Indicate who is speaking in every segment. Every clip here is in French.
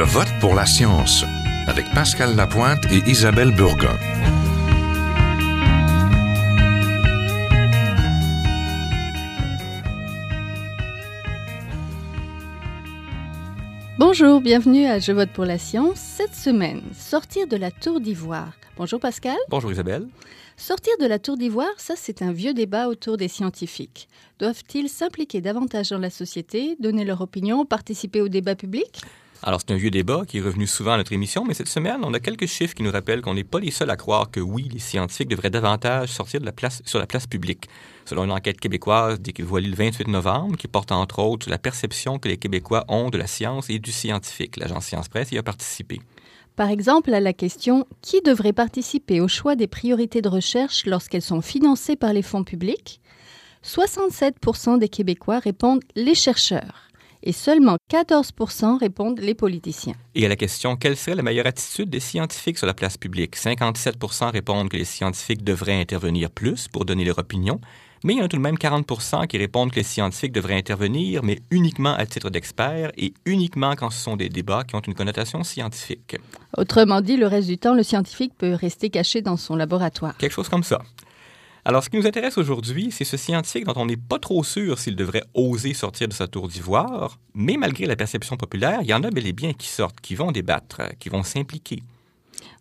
Speaker 1: Je vote pour la science avec Pascal Lapointe et Isabelle Burgon.
Speaker 2: Bonjour, bienvenue à Je vote pour la science. Cette semaine, sortir de la tour d'ivoire. Bonjour Pascal.
Speaker 3: Bonjour Isabelle.
Speaker 2: Sortir de la tour d'ivoire, ça c'est un vieux débat autour des scientifiques. Doivent-ils s'impliquer davantage dans la société, donner leur opinion, participer au débat public?
Speaker 3: Alors, c'est un vieux débat qui est revenu souvent à notre émission, mais cette semaine, on a quelques chiffres qui nous rappellent qu'on n'est pas les seuls à croire que oui, les scientifiques devraient davantage sortir de la place, sur la place publique. Selon une enquête québécoise dévoilée le 28 novembre, qui porte entre autres sur la perception que les Québécois ont de la science et du scientifique. L'agence Science Presse y a participé.
Speaker 2: Par exemple, à la question qui devrait participer au choix des priorités de recherche lorsqu'elles sont financées par les fonds publics, 67% des Québécois répondent les chercheurs et seulement 14 répondent les politiciens.
Speaker 3: Et à la question quelle serait la meilleure attitude des scientifiques sur la place publique, 57 répondent que les scientifiques devraient intervenir plus pour donner leur opinion, mais il y en a tout de même 40 qui répondent que les scientifiques devraient intervenir, mais uniquement à titre d'experts et uniquement quand ce sont des débats qui ont une connotation scientifique.
Speaker 2: Autrement dit, le reste du temps, le scientifique peut rester caché dans son laboratoire.
Speaker 3: Quelque chose comme ça. Alors, ce qui nous intéresse aujourd'hui, c'est ce scientifique dont on n'est pas trop sûr s'il devrait oser sortir de sa tour d'ivoire, mais malgré la perception populaire, il y en a bel et bien qui sortent, qui vont débattre, qui vont s'impliquer.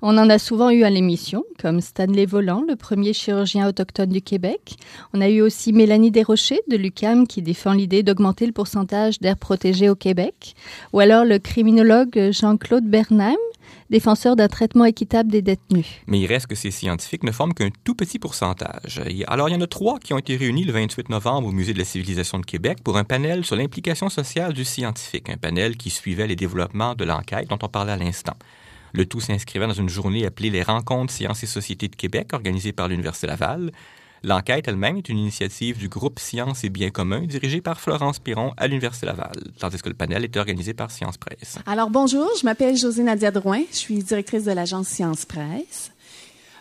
Speaker 2: On en a souvent eu à l'émission, comme Stanley Volant, le premier chirurgien autochtone du Québec. On a eu aussi Mélanie Desrochers de l'UCAM qui défend l'idée d'augmenter le pourcentage d'air protégé au Québec. Ou alors le criminologue Jean-Claude Bernheim défenseur d'un traitement équitable des détenus.
Speaker 3: Mais il reste que ces scientifiques ne forment qu'un tout petit pourcentage. Alors, il y en a trois qui ont été réunis le 28 novembre au Musée de la civilisation de Québec pour un panel sur l'implication sociale du scientifique, un panel qui suivait les développements de l'enquête dont on parlait à l'instant. Le tout s'inscrivait dans une journée appelée les Rencontres Sciences et Sociétés de Québec, organisée par l'Université Laval. L'enquête elle-même est une initiative du groupe Sciences et Biens communs dirigé par Florence Piron à l'Université Laval, tandis que le panel est organisé par Science Presse.
Speaker 4: Alors bonjour, je m'appelle José Nadia Drouin, je suis directrice de l'agence Science Presse.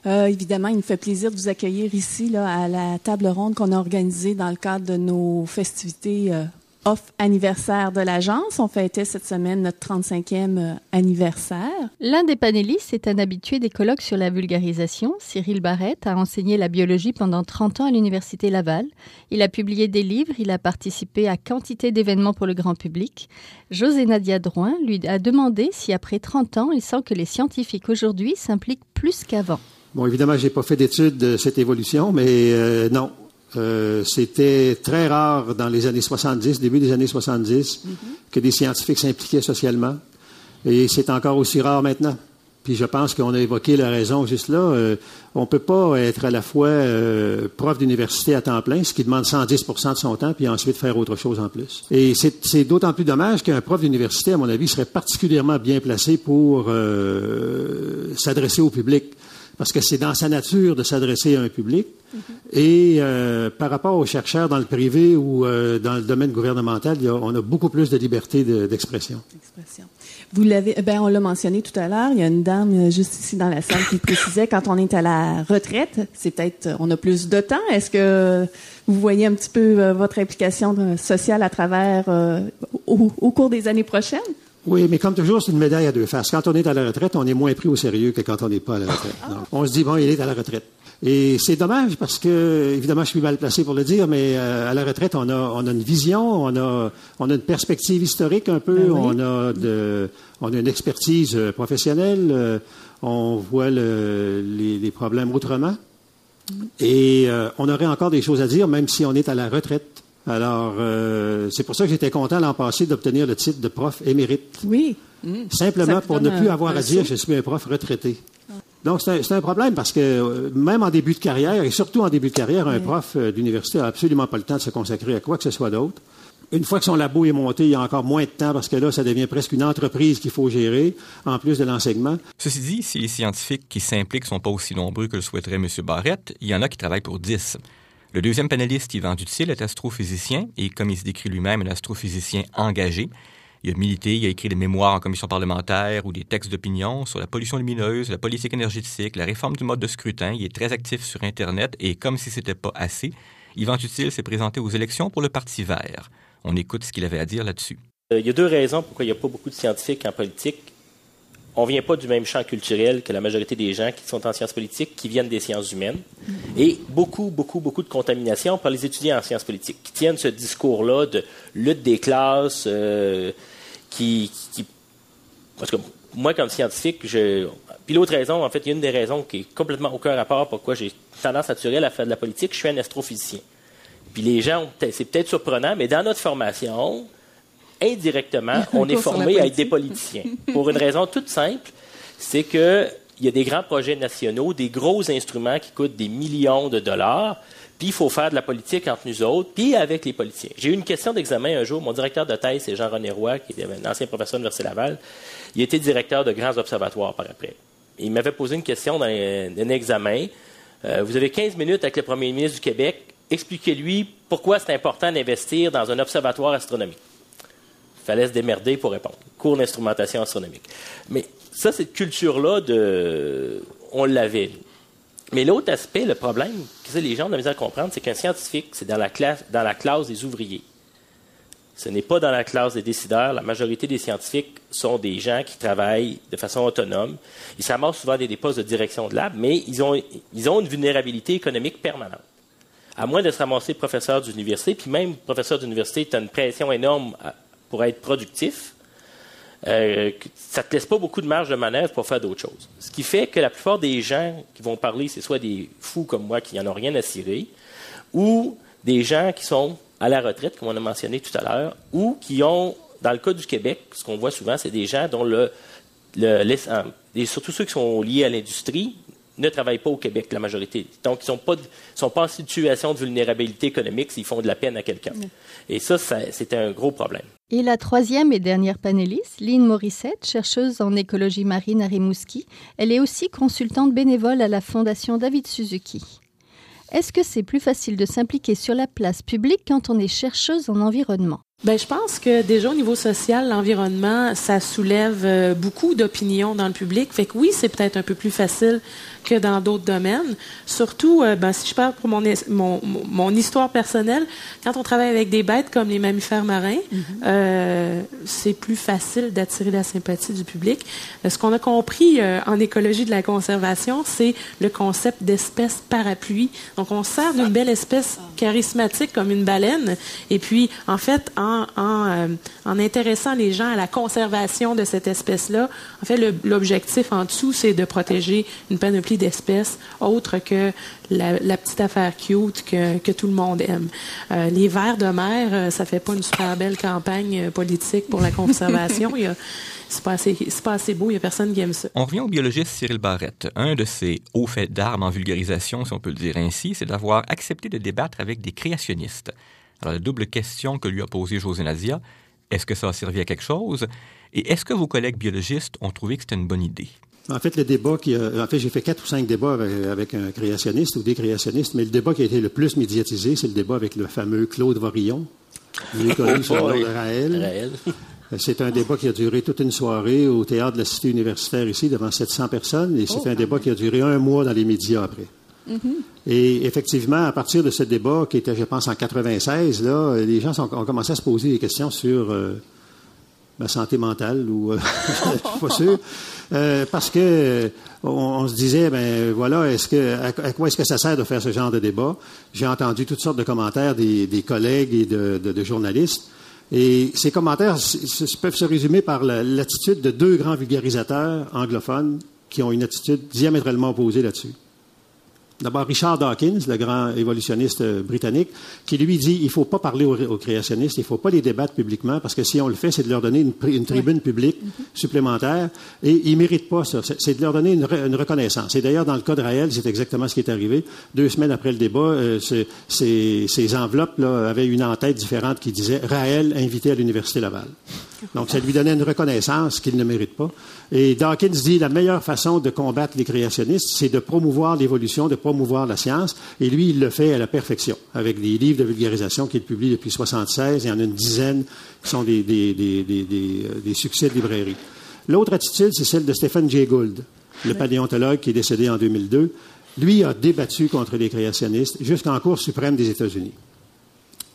Speaker 4: Euh, évidemment, il me fait plaisir de vous accueillir ici à la table ronde qu'on a organisée dans le cadre de nos festivités euh, off anniversaire de l'agence. On fêtait cette semaine notre 35e euh, anniversaire.
Speaker 2: L'un des panélistes est un habitué des colloques sur la vulgarisation. Cyril Barrette a enseigné la biologie pendant 30 ans à l'Université Laval. Il a publié des livres, il a participé à quantité d'événements pour le grand public. José Nadia Drouin lui a demandé si après 30 ans, il sent que les scientifiques aujourd'hui s'impliquent plus qu'avant.
Speaker 5: Bon, évidemment, j'ai pas fait d'études de cette évolution, mais euh, non, euh, c'était très rare dans les années 70, début des années 70, mhm. que des scientifiques s'impliquaient socialement. Et c'est encore aussi rare maintenant. Puis je pense qu'on a évoqué la raison juste là. Euh, on ne peut pas être à la fois euh, prof d'université à temps plein, ce qui demande 110% de son temps, puis ensuite faire autre chose en plus. Et c'est d'autant plus dommage qu'un prof d'université, à mon avis, serait particulièrement bien placé pour s'adresser au public parce que c'est dans sa nature de s'adresser à un public. Mm-hmm. Et euh, par rapport aux chercheurs dans le privé ou euh, dans le domaine gouvernemental, on a beaucoup plus de liberté d'expression.
Speaker 4: Vous l'avez, eh ben on l'a mentionné tout à l'heure. Il y a une dame euh, juste ici dans la salle qui précisait quand on est à la retraite, c'est peut-être on a plus de temps. Est-ce que vous voyez un petit peu votre implication sociale à travers au cours des années prochaines?
Speaker 5: Oui, mais comme toujours, c'est une médaille à deux faces. Quand on est à la retraite, on est moins pris au sérieux que quand on n'est pas à la retraite. Ah. on se dit, bon, il est à la retraite. Et c'est dommage parce que, évidemment, je suis mal placé pour le dire, mais euh, à la retraite, on a, on a une vision, on a, on a une perspective historique un peu, ben on, a de, on a une expertise euh, professionnelle, euh, on voit le, les, les, problèmes autrement. Mm. Et on aurait encore des choses à dire, même si on est à la retraite. Alors, euh, c'est pour ça que j'étais content l'an passé d'obtenir le titre de prof émérite.
Speaker 4: Oui.
Speaker 5: Mmh. Simplement pour ne plus avoir à dire je suis un prof retraité. Donc, c'est un, problème parce que euh, même en début de carrière, et surtout en début de carrière, un prof euh, d'université n'a absolument pas le temps de se consacrer à quoi que ce soit d'autre. Une fois que son labo est monté, il y a encore moins de temps parce que là, ça devient presque une entreprise qu'il faut gérer, en plus de l'enseignement.
Speaker 3: Ceci dit, si les scientifiques qui s'impliquent ne sont pas aussi nombreux que le souhaiterait M. Barrett, il y en a qui travaillent pour 10. Le deuxième panéliste, Yvan Dutil, est astrophysicien et, comme il se décrit lui-même, un astrophysicien engagé. Il a milité, il a écrit des mémoires en commission parlementaire ou des textes d'opinion sur la pollution lumineuse, la politique énergétique, la réforme du mode de scrutin. Il est très actif sur Internet et, comme si c'était pas assez, Yvan Dutil s'est présenté aux élections pour le Parti vert. On écoute ce qu'il avait à dire là-dessus.
Speaker 6: Il y a deux raisons pourquoi il n'y a pas beaucoup de scientifiques en politique. On ne vient pas du même champ culturel que la majorité des gens qui sont en sciences politiques, qui viennent des sciences humaines. Et beaucoup, beaucoup, beaucoup de contamination par les étudiants en sciences politiques, qui tiennent ce discours-là de lutte des classes, euh, qui, qui, Parce que moi, comme scientifique, je. Puis l'autre raison, en fait, il y a une des raisons qui est complètement aucun rapport pourquoi j'ai tendance naturelle à faire de la politique, je suis un astrophysicien. Puis les gens, c'est peut-être surprenant, mais dans notre formation, indirectement, on est formé à être des politiciens. Pour une raison toute simple, c'est qu'il y a des grands projets nationaux, des gros instruments qui coûtent des millions de dollars, puis il faut faire de la politique entre nous autres, puis avec les politiciens. J'ai eu une question d'examen un jour. Mon directeur de thèse, c'est Jean-René Roy, qui est un ancien professeur de l'Université Laval. Il était directeur de grands observatoires par après. Il m'avait posé une question dans un, examen. Euh, vous avez 15 minutes avec le premier ministre du Québec. Expliquez-lui pourquoi c'est important d'investir dans un observatoire astronomique fallait se démerder pour répondre. Cours d'instrumentation astronomique. Mais ça, cette culture-là, de, on l'avait. Mais l'autre aspect, le problème que les gens ont de misère à comprendre, c'est qu'un scientifique, c'est dans la, classe, dans la classe des ouvriers. Ce n'est pas dans la classe des décideurs. La majorité des scientifiques sont des gens qui travaillent de façon autonome. Ils s'amassent souvent des postes de direction de lab, mais ils ont, ils ont une vulnérabilité économique permanente. À moins de se ramasser professeur d'université, puis même professeur d'université, tu as une pression énorme pour être productif, euh, ça ne te laisse pas beaucoup de marge de manœuvre pour faire d'autres choses. Ce qui fait que la plupart des gens qui vont parler, c'est soit des fous comme moi qui n'en ont rien à cirer, ou des gens qui sont à la retraite, comme on a mentionné tout à l'heure, ou qui ont, dans le cas du Québec, ce qu'on voit souvent, c'est des gens dont le, le, et surtout ceux qui sont liés à l'industrie, ne travaillent pas au Québec, la majorité. Donc, ils ne sont pas, sont pas en situation de vulnérabilité économique s'ils font de la peine à quelqu'un. Et ça, c'est un gros problème.
Speaker 2: Et la troisième et dernière panéliste, Lynn Morissette, chercheuse en écologie marine à Rimouski, elle est aussi consultante bénévole à la Fondation David Suzuki. Est-ce que c'est plus facile de s'impliquer sur la place publique quand on est chercheuse en environnement?
Speaker 7: Ben, je pense que déjà au niveau social, l'environnement, ça soulève euh, beaucoup d'opinions dans le public. Fait que oui, c'est peut-être un peu plus facile que dans d'autres domaines. Surtout, euh, ben, si je parle pour mon, mon, mon, histoire personnelle, quand on travaille avec des bêtes comme les mammifères marins, mm-hmm. euh, c'est plus facile d'attirer la sympathie du public. Ce qu'on a compris en écologie de la conservation, c'est le concept d'espèce parapluie. Donc, on sert d'une belle espèce charismatique comme une baleine, et puis, en fait, en, en, en intéressant les gens à la conservation de cette espèce-là, en fait, l'objectif en dessous, c'est de protéger une panoplie d'espèces autres que la, petite affaire cute que, tout le monde aime. Euh, les vers de mer, euh, ça fait pas une super belle campagne euh, politique pour la conservation. il c'est pas, assez, pas assez beau, il n'y a personne qui aime ça.
Speaker 3: On revient au biologiste Cyril Barrette. Un de ses hauts faits d'armes en vulgarisation, si on peut le dire ainsi, c'est d'avoir accepté de débattre avec des créationnistes. Alors, la double question que lui a posée José Nadia, est-ce que ça a servi à quelque chose? Et est-ce que vos collègues biologistes ont trouvé que c'était une bonne idée?
Speaker 5: En fait, le débat qui a, en fait, j'ai fait quatre ou cinq débats avec, un créationniste ou des créationnistes, mais le débat qui a été le plus médiatisé, c'est le débat avec le fameux Claude Vorillon, connu sur le nom de Raël. C'est un débat qui a duré toute une soirée au théâtre de la Cité universitaire ici, devant 700 personnes, et c'est oh, un débat qui a duré un mois dans les médias après. Mm-hmm. Et effectivement, à partir de ce débat, qui était, je pense, en 96, là, les gens ont commencé à se poser des questions sur euh, ma santé mentale, ou euh, je suis pas sûr. Euh, parce que on, se disait, ben voilà, est-ce que à, quoi est-ce que ça sert de faire ce genre de débat? J'ai entendu toutes sortes de commentaires des, collègues et de, journalistes, et ces commentaires peuvent se résumer par l'attitude de deux grands vulgarisateurs anglophones qui ont une attitude diamétralement opposée là-dessus. D'abord, Richard Dawkins, le grand évolutionniste euh, britannique, qui lui dit il ne faut pas parler aux, créationnistes, il ne faut pas les débattre publiquement, parce que si on le fait, c'est de leur donner une, tribune publique mm-hmm. supplémentaire, et ils ne méritent pas ça. C'est de leur donner une, reconnaissance. Et d'ailleurs, dans le cas de Raël, c'est exactement ce qui est arrivé. Deux semaines après le débat, euh, ces, enveloppes là, avaient une en-tête différente qui disait Raël invité à l'Université Laval. Donc, ça lui donnait une reconnaissance qu'il ne mérite pas. Et Dawkins dit la meilleure façon de combattre les créationnistes, c'est de promouvoir l'évolution, de promouvoir la science. Et lui, il le fait à la perfection, avec des livres de vulgarisation qu'il publie depuis 1976. Il y en a une dizaine qui sont des, des, succès de librairie. L'autre attitude, c'est celle de Stephen Jay Gould, le paléontologue qui est décédé en 2002. Lui a débattu contre les créationnistes jusqu'en Cour suprême des États-Unis.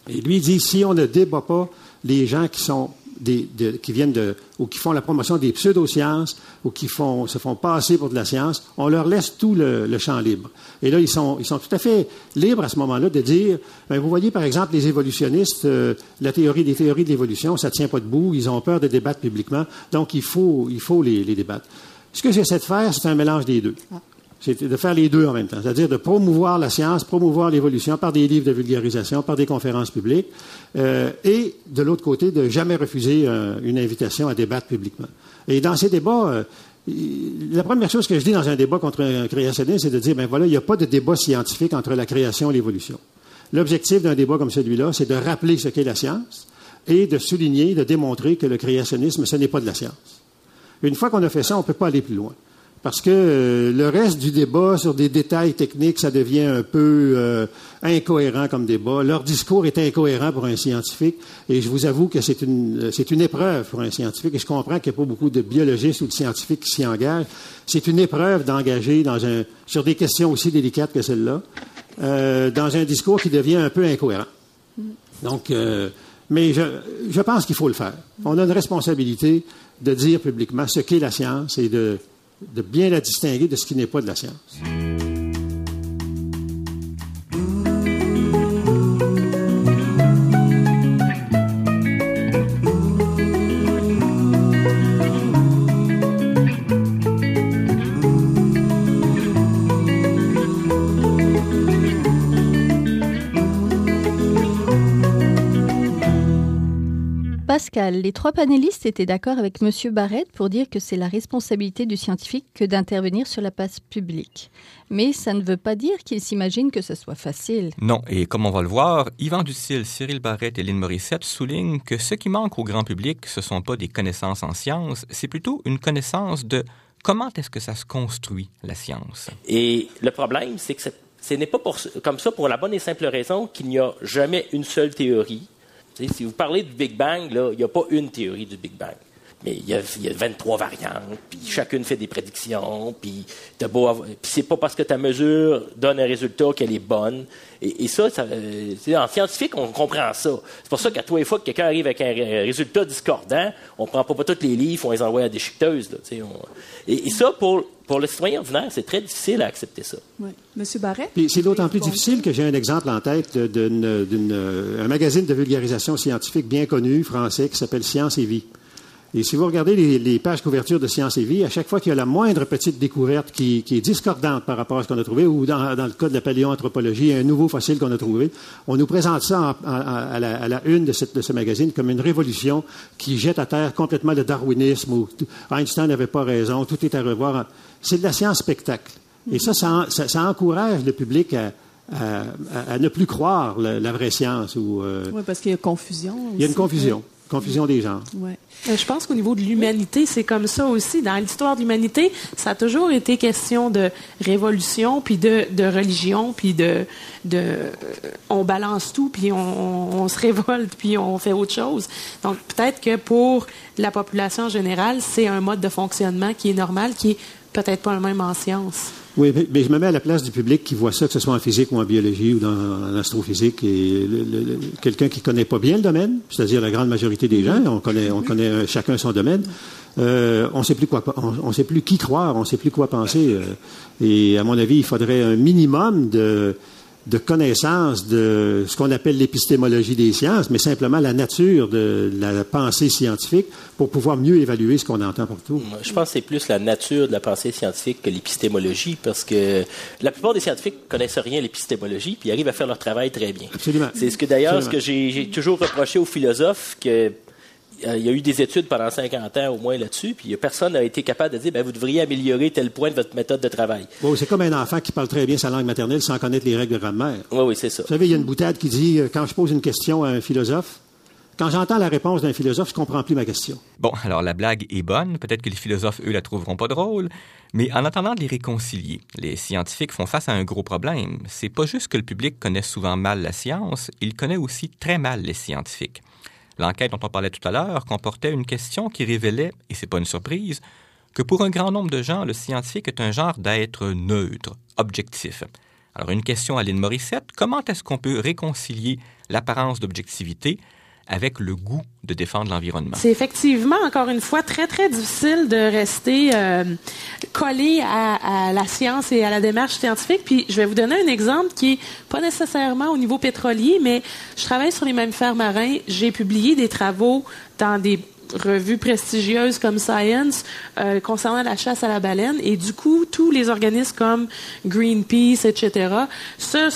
Speaker 5: Et lui dit, si on ne débat pas les gens qui sont des, qui viennent de, ou qui font la promotion des pseudosciences, ou qui font, se font passer pour de la science, on leur laisse tout le, champ libre. Et là, ils sont, ils sont tout à fait libres à ce moment-là de dire, ben, vous voyez par exemple les évolutionnistes, euh, la théorie des théories de l'évolution, ça tient pas debout, ils ont peur de débattre publiquement, donc il faut, il faut les, les débattre. Ce que j'essaie de faire, c'est un mélange des deux. C'est de faire les deux en même temps, c'est-à-dire de promouvoir la science, promouvoir l'évolution par des livres de vulgarisation, par des conférences publiques, euh, et de l'autre côté, de jamais refuser euh, une invitation à débattre publiquement. Et dans ces débats, euh, la première chose que je dis dans un débat contre un créationniste, c'est de dire, ben voilà, il n'y a pas de débat scientifique entre la création et l'évolution. L'objectif d'un débat comme celui-là, c'est de rappeler ce qu'est la science et de souligner, de démontrer que le créationnisme, ce n'est pas de la science. Une fois qu'on a fait ça, on ne peut pas aller plus loin. Parce que euh, le reste du débat sur des détails techniques, ça devient un peu euh, incohérent comme débat. Leur discours est incohérent pour un scientifique, et je vous avoue que c'est une, c'est une épreuve pour un scientifique, et je comprends qu'il n'y a pas beaucoup de biologistes ou de scientifiques qui s'y engagent. C'est une épreuve d'engager dans un, sur des questions aussi délicates que celle-là, euh, dans un discours qui devient un peu incohérent. Donc, mais je, je pense qu'il faut le faire. On a une responsabilité de dire publiquement ce qu'est la science et de de bien la distinguer de ce qui n'est pas de la science.
Speaker 2: Pascal, les trois panélistes étaient d'accord avec M. Barrett pour dire que c'est la responsabilité du scientifique que d'intervenir sur la place publique. Mais ça ne veut pas dire qu'il s'imagine que ce soit facile.
Speaker 3: Non, et comme on va le voir, Yvan Ducil, Cyril Barrett et Lynn Morissette soulignent que ce qui manque au grand public, ce ne sont pas des connaissances en sciences, c'est plutôt une connaissance de comment est-ce que ça se construit, la science.
Speaker 6: Et le problème, c'est que ce n'est pas comme ça pour la bonne et simple raison qu'il n'y a jamais une seule théorie si vous parlez du Big Bang, il n'y a pas une théorie du Big Bang. Mais il y, a, 23 variantes, puis chacune fait des prédictions, puis c'est pas parce que ta mesure donne un résultat qu'elle est bonne. Et, ça, euh, en scientifique, on comprend ça. C'est pour ça qu'à tous les fois que quelqu'un arrive avec un résultat discordant, on prend pas, tous les livres, on les envoie à des chiqueteuses. et, ça, pour, pour le citoyen ordinaire, c'est très difficile à accepter ça.
Speaker 4: Oui. Monsieur Barret?
Speaker 5: c'est d'autant plus difficile que j'ai un exemple en tête d'un magazine de vulgarisation scientifique bien connu, français, qui s'appelle Science et Vie. Et si vous regardez les, pages couverture de Science et Vie, à chaque fois qu'il y a la moindre petite découverte qui, est discordante par rapport à ce qu'on a trouvé, ou dans, le cas de la paléoanthropologie, un nouveau fossile qu'on a trouvé, on nous présente ça à, la, une de, ce magazine comme une révolution qui jette à terre complètement le darwinisme, où Einstein n'avait pas raison, tout est à revoir. C'est de la science spectacle. Et ça, ça, encourage le public à, ne plus croire la, vraie science.
Speaker 4: Euh, oui, parce qu'il y a confusion.
Speaker 5: Il y a une confusion confusion des genres.
Speaker 7: Ouais. Euh, je pense qu'au niveau de l'humanité, c'est comme ça aussi. Dans l'histoire de l'humanité, ça a toujours été question de révolution, puis de, religion, puis de, de euh, on balance tout, puis on, on, se révolte, puis on fait autre chose. Donc peut-être que pour la population générale, c'est un mode de fonctionnement qui est normal, qui est peut-être pas le même en science.
Speaker 5: Oui, mais je me mets à la place du public qui voit ça, que ce soit en physique ou en biologie ou dans, en astrophysique, et quelqu'un qui connaît pas bien le domaine, c'est-à-dire la grande majorité des gens, on connaît, on connaît chacun son domaine. Euh, on sait plus quoi, on, sait plus qui croire, on sait plus quoi penser. Euh, et à mon avis, il faudrait un minimum de de connaissance de ce qu'on appelle l'épistémologie des sciences, mais simplement la nature de la pensée scientifique pour pouvoir mieux évaluer ce qu'on entend partout.
Speaker 6: Je pense que c'est plus la nature de la pensée scientifique que l'épistémologie, parce que la plupart des scientifiques connaissent rien à l'épistémologie, puis arrivent à faire leur travail très bien.
Speaker 5: Absolument.
Speaker 6: C'est ce que d'ailleurs, ce que j'ai toujours reproché aux philosophes, que euh, il y a eu des études pendant 50 ans au moins là-dessus, puis personne n'a été capable de dire ben, vous devriez améliorer tel point de votre méthode de travail.
Speaker 5: Oui, c'est comme un enfant qui parle très bien sa langue maternelle sans connaître les règles de grammaire.
Speaker 6: Oui, oui, c'est ça.
Speaker 5: Vous savez, il y a une boutade qui dit euh, quand je pose une question à un philosophe, quand j'entends la réponse d'un philosophe, je comprends plus ma question.
Speaker 3: Bon, alors la blague est bonne, peut-être que les philosophes, eux, la trouveront pas drôle, mais en attendant de les réconcilier, les scientifiques font face à un gros problème. C'est pas juste que le public connaît souvent mal la science, il connaît aussi très mal les scientifiques. L'enquête dont on parlait tout à l'heure comportait une question qui révélait, et c'est pas une surprise, que pour un grand nombre de gens, le scientifique est un genre d'être neutre, objectif. Alors une question à Lynn Morissette, comment est-ce qu'on peut réconcilier l'apparence d'objectivité avec le goût de défendre l'environnement.
Speaker 7: C'est effectivement, encore une fois, très, très difficile de rester euh, collé à, à, la science et à la démarche scientifique. Puis, je vais vous donner un exemple qui est pas nécessairement au niveau pétrolier, mais je travaille sur les mêmes fers marins. J'ai publié des travaux dans des revues prestigieuses comme Science euh, concernant la chasse à la baleine. Et du coup, tous les organismes comme Greenpeace, etc.,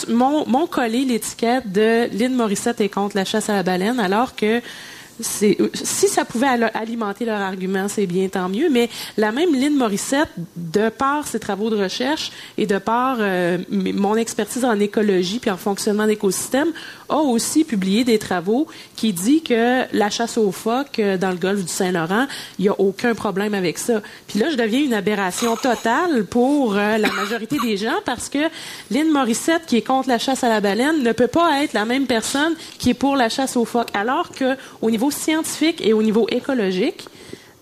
Speaker 7: m'ont collé l'étiquette de Lynn Morissette est contre la chasse à la baleine, alors que si ça pouvait alimenter leur argument, c'est bien, tant mieux. Mais la même Lynn Morissette, de par ses travaux de recherche et de par euh, mon expertise en écologie puis en fonctionnement d'écosystème, a aussi publié des travaux qui dit que la chasse aux phoques euh, dans le golfe du Saint-Laurent, il n'y a aucun problème avec ça. Puis là, je deviens une aberration totale pour euh, la majorité des gens parce que Lynn Morissette, qui est contre la chasse à la baleine, ne peut pas être la même personne qui est pour la chasse aux phoques. Alors que au niveau scientifique et au niveau écologique,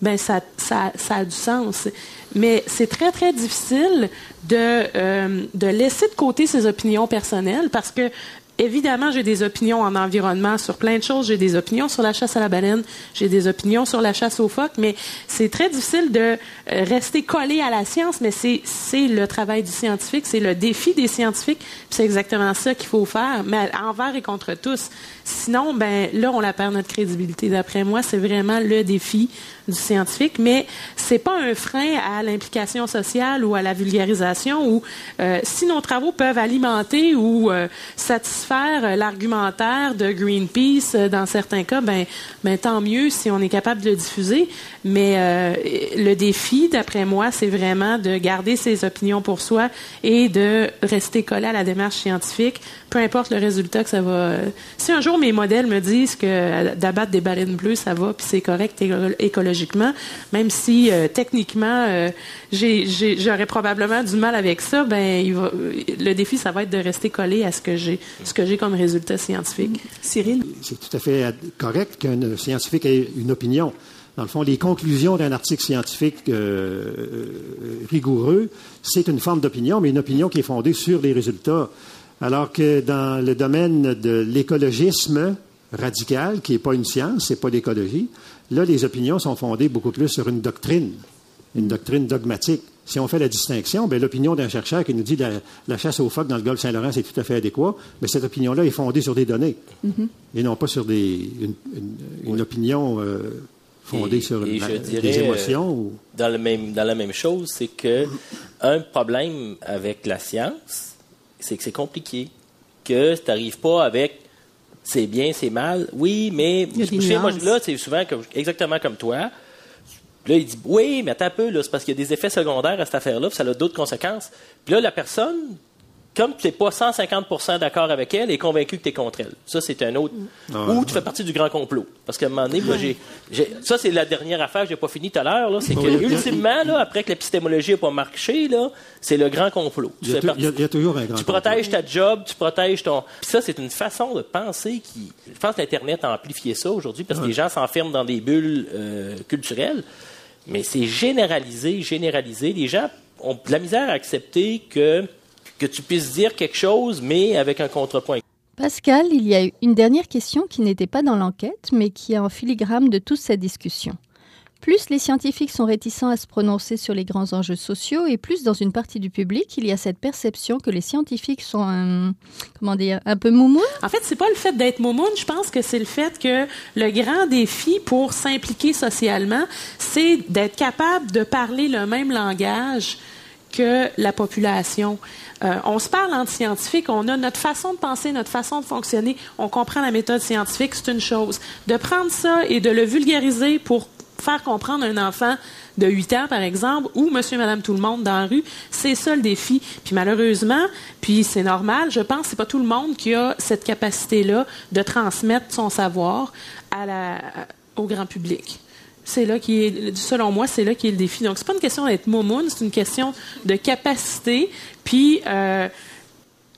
Speaker 7: ben ça, ça, ça a du sens. Mais c'est très, très difficile de, euh, de laisser de côté ses opinions personnelles parce que Évidemment, j'ai des opinions en environnement sur plein de choses. J'ai des opinions sur la chasse à la baleine, j'ai des opinions sur la chasse aux phoques, mais c'est très difficile de euh, rester collé à la science, mais c'est, c'est le travail du scientifique, c'est le défi des scientifiques, c'est exactement ça qu'il faut faire, mais envers et contre tous. Sinon, ben là, on la perd notre crédibilité. D'après moi, c'est vraiment le défi du scientifique, mais c'est pas un frein à l'implication sociale ou à la vulgarisation. Ou euh, si nos travaux peuvent alimenter ou euh, satisfaire l'argumentaire de Greenpeace euh, dans certains cas, ben, ben tant mieux si on est capable de le diffuser. Mais le défi, d'après moi, c'est vraiment de garder ses opinions pour soi et de rester collé à la démarche scientifique, peu importe le résultat que ça va. Si un jour mes modèles me disent que d'abattre des baleines bleues, ça va, puis c'est correct écologiquement, même si euh, techniquement, euh, j'aurais probablement du mal avec ça, ben, le défi, ça va être de rester collé à ce que j'ai, que j'ai comme résultat scientifique.
Speaker 4: Cyril?
Speaker 5: C'est tout à fait correct qu'un scientifique ait une opinion. Dans le fond, les conclusions d'un article scientifique euh, rigoureux, c'est une forme d'opinion, mais une opinion qui est fondée sur les résultats alors que dans le domaine de l'écologisme radical, qui n'est pas une science, c'est pas l'écologie, là, les opinions sont fondées beaucoup plus sur une doctrine, une doctrine dogmatique. Si on fait la distinction, ben, l'opinion d'un chercheur qui nous dit la, la chasse aux phoques dans le golfe Saint-Laurent, c'est tout à fait adéquat, mais cette opinion-là est fondée sur des données mm-hmm. et non pas sur des, une, opinion euh, fondée sur des émotions.
Speaker 6: ou... dans, le même, dans la même chose, c'est que un problème avec la science, c'est que c'est compliqué. Que tu n'arrives pas avec c'est bien, c'est mal. Oui, mais moi, là, c'est souvent exactement comme toi. Là, il dit Oui, mais attends un peu, c'est parce qu'il y a des effets secondaires à cette affaire-là, ça a d'autres conséquences. Puis là, la personne comme tu n'es pas 150% d'accord avec elle, et convaincu que tu es contre elle. Ça, c'est un autre. Ah Ou tu fais partie du grand complot. Parce qu'à un moment donné, moi, j'ai, ça, c'est la dernière affaire que j'ai pas fini tout à l'heure. C'est que, ultimement, là, après que l'épistémologie n'a pas marché, là, c'est le grand complot.
Speaker 5: Tu il, y a, toujours un grand
Speaker 6: Tu protèges ta job, tu protèges ton. Puis ça, c'est une façon de penser qui. Je pense que l'Internet a amplifié ça aujourd'hui parce que les gens s'enferment dans des bulles euh, culturelles. Mais c'est généralisé, généralisé. Les gens ont de la misère à accepter que que tu puisses dire quelque chose, mais avec un contrepoint.
Speaker 2: Pascal, il y a une dernière question qui n'était pas dans l'enquête, mais qui est en filigrane de toute cette discussion. Plus les scientifiques sont réticents à se prononcer sur les grands enjeux sociaux, et plus dans une partie du public, il y a cette perception que les scientifiques sont un, comment dire, un peu moumoun.
Speaker 7: En fait, c'est pas le fait d'être moumoun, je pense que c'est le fait que le grand défi pour s'impliquer socialement, c'est d'être capable de parler le même langage que la population. Euh, on se parle entre scientifiques, on a notre façon de penser, notre façon de fonctionner, on comprend la méthode scientifique, c'est une chose. De prendre ça et de le vulgariser pour faire comprendre un enfant de 8 ans, par exemple, ou monsieur, madame, tout le monde dans la rue, c'est ça le défi. Puis malheureusement, puis c'est normal, je pense c'est pas tout le monde qui a cette capacité-là de transmettre son savoir à la, au grand public c'est là qui est, selon moi, c'est là qui est le défi. Donc, c'est pas une question d'être momoun, c'est une question de capacité. Puis, euh,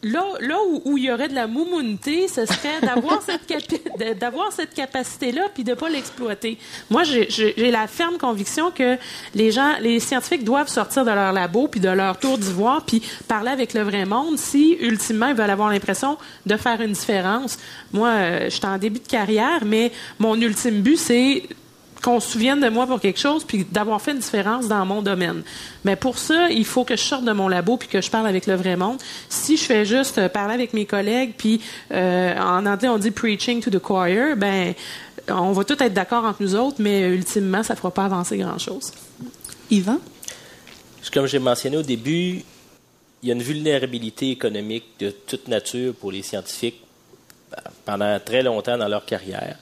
Speaker 7: là, là où, il y aurait de la moumounité, ce serait d'avoir cette, d'avoir cette capacité-là puis de pas l'exploiter. Moi, j'ai la ferme conviction que les gens, les scientifiques doivent sortir de leur labo puis de leur tour d'ivoire puis parler avec le vrai monde si, ultimement, ils veulent avoir l'impression de faire une différence. Moi, euh, je suis en début de carrière, mais mon ultime but, c'est qu'on se souvienne de moi pour quelque chose, puis d'avoir fait une différence dans mon domaine. Mais pour ça, il faut que je sorte de mon labo puis que je parle avec le vrai monde. Si je fais juste euh, parler avec mes collègues, puis euh, en anglais on dit preaching to the choir, ben on va tous être d'accord entre nous autres, mais euh, ultimement, ça ne fera pas avancer grand-chose.
Speaker 4: Yvan?
Speaker 6: Comme j'ai mentionné au début, il y a une vulnérabilité économique de toute nature pour les scientifiques pendant très longtemps dans leur carrière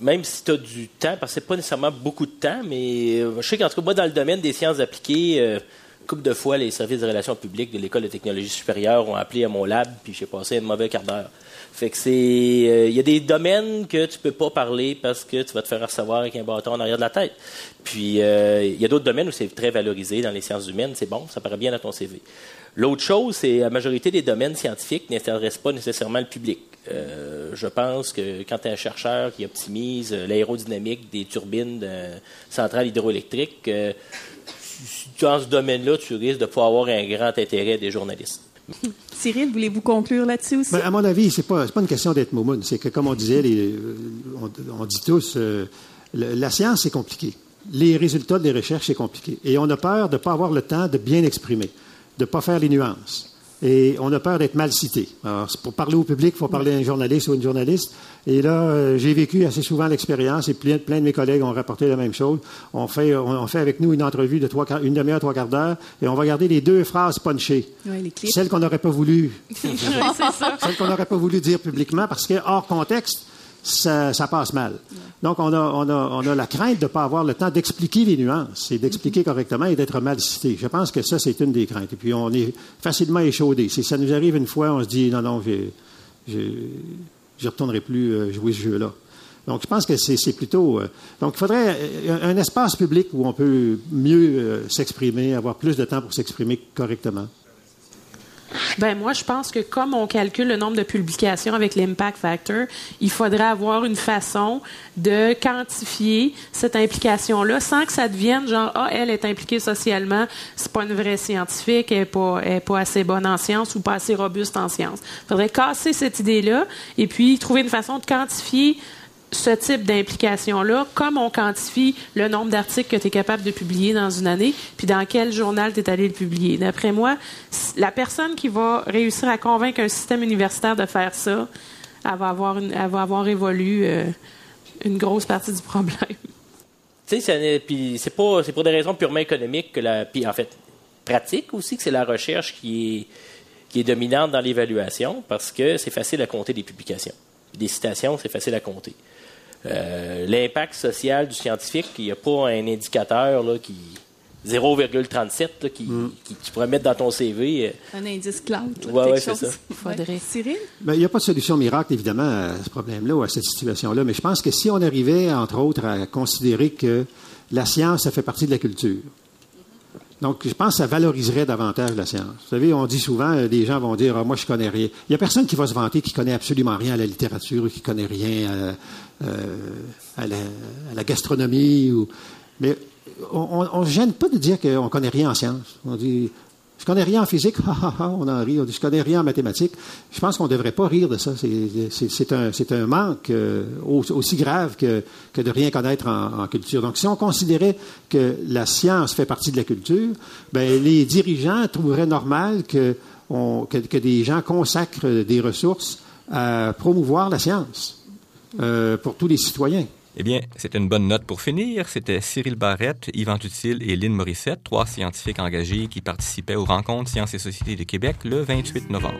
Speaker 6: même si tu as du temps, parce que c'est pas nécessairement beaucoup de temps, mais euh, je sais qu'en tout cas, moi, dans le domaine des sciences appliquées, euh, couple de fois, les services de relations publiques de l'École de technologie supérieure ont appelé à mon lab, puis j'ai passé un mauvais quart d'heure. Fait que c'est. Euh, il y a des domaines que tu peux pas parler parce que tu vas te faire recevoir avec un bâton en arrière de la tête. Puis il y a d'autres domaines où c'est très valorisé dans les sciences humaines, c'est bon, ça paraît bien dans ton CV. L'autre chose, c'est la majorité des domaines scientifiques n'intéressent pas nécessairement le public. Euh, je pense que quand tu es un chercheur qui optimise euh, l'aérodynamique des turbines de centrales hydroélectriques, euh, dans ce domaine-là, tu risques de pouvoir avoir un grand intérêt des journalistes.
Speaker 4: Cyril, voulez-vous conclure là-dessus aussi?
Speaker 5: Ben, à mon avis, ce n'est pas, pas, une question d'être moumoune. C'est que, comme on disait, on, dit tous, la science, c'est compliqué. Les résultats des recherches, c'est compliqué. Et on a peur de ne pas avoir le temps de bien exprimer, de ne pas faire les nuances et on a peur d'être mal cité. Alors, pour parler au public, il faut parler à un journaliste ou une journaliste. Et là, euh, j'ai vécu assez souvent l'expérience et plein, de mes collègues ont rapporté la même chose. On fait, on, fait avec nous une entrevue de trois, une demi-heure, trois quarts d'heure et on va garder les deux phrases punchées.
Speaker 4: Oui, les
Speaker 5: Celles qu'on n'aurait pas voulu. Celles qu'on n'aurait pas voulu dire publiquement parce que hors contexte, ça, passe mal. Donc, on a, la crainte de ne pas avoir le temps d'expliquer les nuances et d'expliquer correctement et d'être mal cité. Je pense que ça, c'est une des craintes. Et puis, on est facilement échaudé. Si ça nous arrive une fois, on se dit, non, non, je ne retournerai plus euh, jouer ce jeu-là. Donc, je pense que c'est plutôt. Euh, donc, il faudrait un, espace public où on peut mieux euh, s'exprimer, avoir plus de temps pour s'exprimer correctement.
Speaker 7: Ben moi, je pense que comme on calcule le nombre de publications avec l'impact factor, il faudrait avoir une façon de quantifier cette implication-là sans que ça devienne genre ah elle est impliquée socialement, c'est pas une vraie scientifique, elle est pas, est pas assez bonne en sciences ou pas assez robuste en sciences. Il faudrait casser cette idée-là et puis trouver une façon de quantifier ce type d'implication-là, comme on quantifie le nombre d'articles que tu es capable de publier dans une année, puis dans quel journal tu es allé le publier. D'après moi, la personne qui va réussir à convaincre un système universitaire de faire ça, elle va avoir, va avoir évolué euh, une grosse partie du problème.
Speaker 6: Tu sais, c'est pour des raisons purement économiques que la puis en fait pratique aussi que c'est la recherche qui est qui est dominante dans l'évaluation parce que c'est facile à compter des publications. Des citations, c'est facile à compter. Euh, l'impact social du scientifique, il n'y a pas un indicateur là, qui 0,37 qui, mm. qui, tu pourrais mettre dans ton CV.
Speaker 4: Euh. Un indice cloud.
Speaker 6: Oui, ouais, c'est ça.
Speaker 4: Il faudrait. Cyril?
Speaker 5: Ben, il n'y a pas de solution miracle, évidemment, à ce problème-là ou à cette situation-là, mais je pense que si on arrivait, entre autres, à considérer que la science, ça fait partie de la culture, donc, je pense que ça valoriserait davantage la science. Vous savez, on dit souvent, euh, des gens vont dire, ah, moi, je connais rien. Il n'y a personne qui va se vanter qui connaît absolument rien à la littérature, qui connaît rien à, euh, la, gastronomie. Ou... Mais on ne gêne pas de dire qu'on ne connaît rien en science. On dit, je connais rien en physique, on en rit. Je connais rien en mathématiques. Je pense qu'on ne devrait pas rire de ça. C'est un, manque euh, aussi grave que, de rien connaître en, culture. Donc, si on considérait que la science fait partie de la culture, ben, les dirigeants trouveraient normal que des gens consacrent des ressources à promouvoir la science euh, pour tous les citoyens.
Speaker 3: Eh bien, c'est une bonne note pour finir. C'était Cyril Barrette, Yvan Tutil et Lynn Morissette, trois scientifiques engagés qui participaient aux rencontres Sciences et Sociétés de Québec le 28 novembre.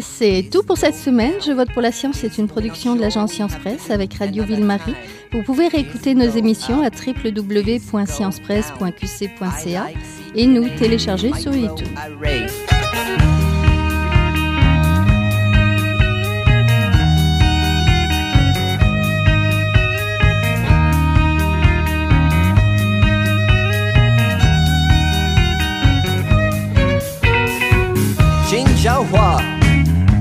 Speaker 2: C'est tout pour cette semaine. Je vote pour la science c'est une production de l'agence Science Presse avec Radio Ville-Marie. Vous pouvez réécouter nos émissions à www.sciencepresse.qc.ca et nous télécharger sur YouTube.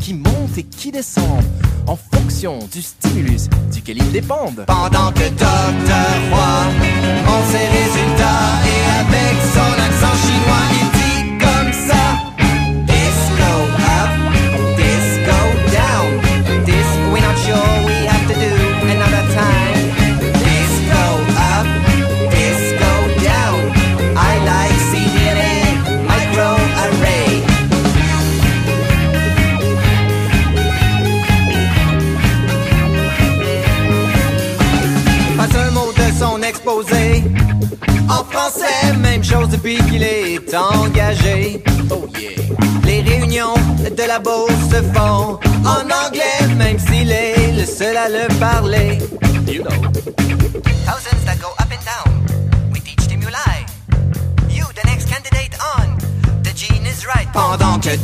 Speaker 8: qui montent et qui descendent en fonction du stimulus duquel ils dépendent.
Speaker 9: Pendant que Docteur Roy montre ses résultats et avec son accent à le parler. You know. Thousands that go up and down. We teach stimuli. You, the next candidate on. The gene is right. Pendant que